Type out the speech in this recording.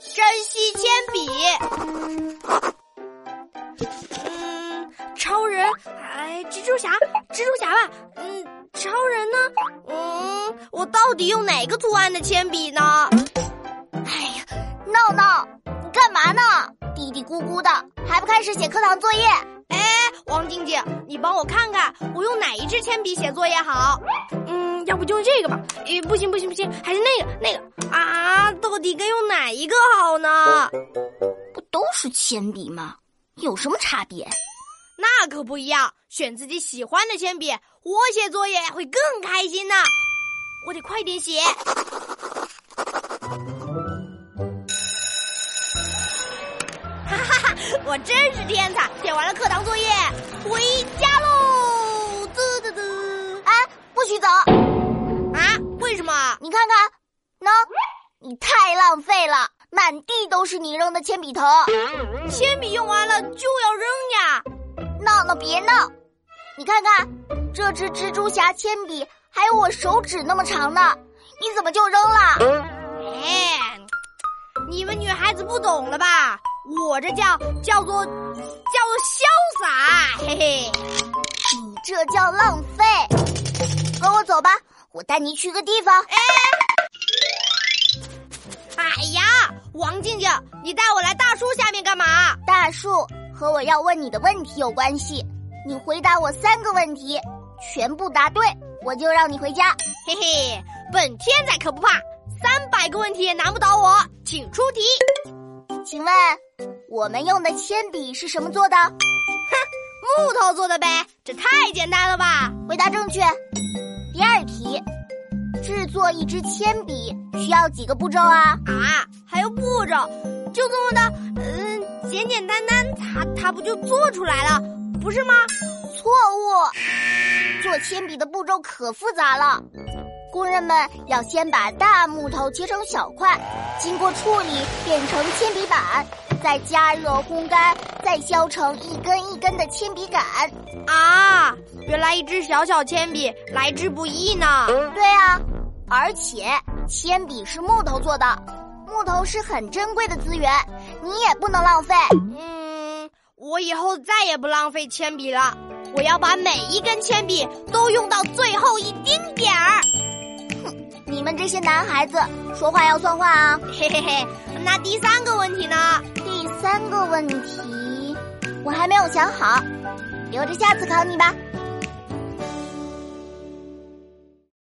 珍惜铅笔嗯，超人，哎，蜘蛛侠，蜘蛛侠吧。嗯，超人呢？嗯，我到底用哪个图案的铅笔呢？哎呀，闹闹，你干嘛呢？嘀嘀咕咕的，还不开始写课堂作业？哎，王静静，你帮我看看，我用哪一支铅笔写作业好？嗯，要不就用这个吧？诶，不行不行不行，还是那个那个！底该用哪一个好呢？不都是铅笔吗？有什么差别？那可不一样，选自己喜欢的铅笔，我写作业会更开心呢。我得快点写。哈哈哈！我真是天才，写完了课堂作业，回家喽！滋滋滋！哎，不许走！啊？为什么？你看看，喏，你太浪费了，满地都是你扔的铅笔头。铅笔用完了就要扔呀！闹闹别闹！你看看，这支蜘蛛侠铅笔还有我手指那么长呢，你怎么就扔了？哎，你们女孩子不懂了吧？我这叫叫做叫做潇洒，嘿嘿。你这叫浪费。跟我走吧，我带你去个地方。哎，哎呀，王静静，你带我来大树下面干嘛？大树和我要问你的问题有关系。你回答我三个问题，全部答对，我就让你回家。嘿嘿，本天才可不怕，三百个问题也难不倒我。请出题。请问，我们用的铅笔是什么做的？哼，木头做的呗，这太简单了吧？回答正确。第二题，制作一支铅笔需要几个步骤啊？啊，还有步骤？就这么的，嗯，简简单单，它它不就做出来了，不是吗？错误，做铅笔的步骤可复杂了。工人们要先把大木头切成小块，经过处理变成铅笔板，再加热烘干，再削成一根一根的铅笔杆。啊，原来一支小小铅笔来之不易呢。对啊，而且铅笔是木头做的，木头是很珍贵的资源，你也不能浪费。嗯，我以后再也不浪费铅笔了，我要把每一根铅笔都用到最后一丁点儿。哼你们这些男孩子说话要算话啊！嘿嘿嘿，那第三个问题呢？第三个问题我还没有想好，留着下次考你吧。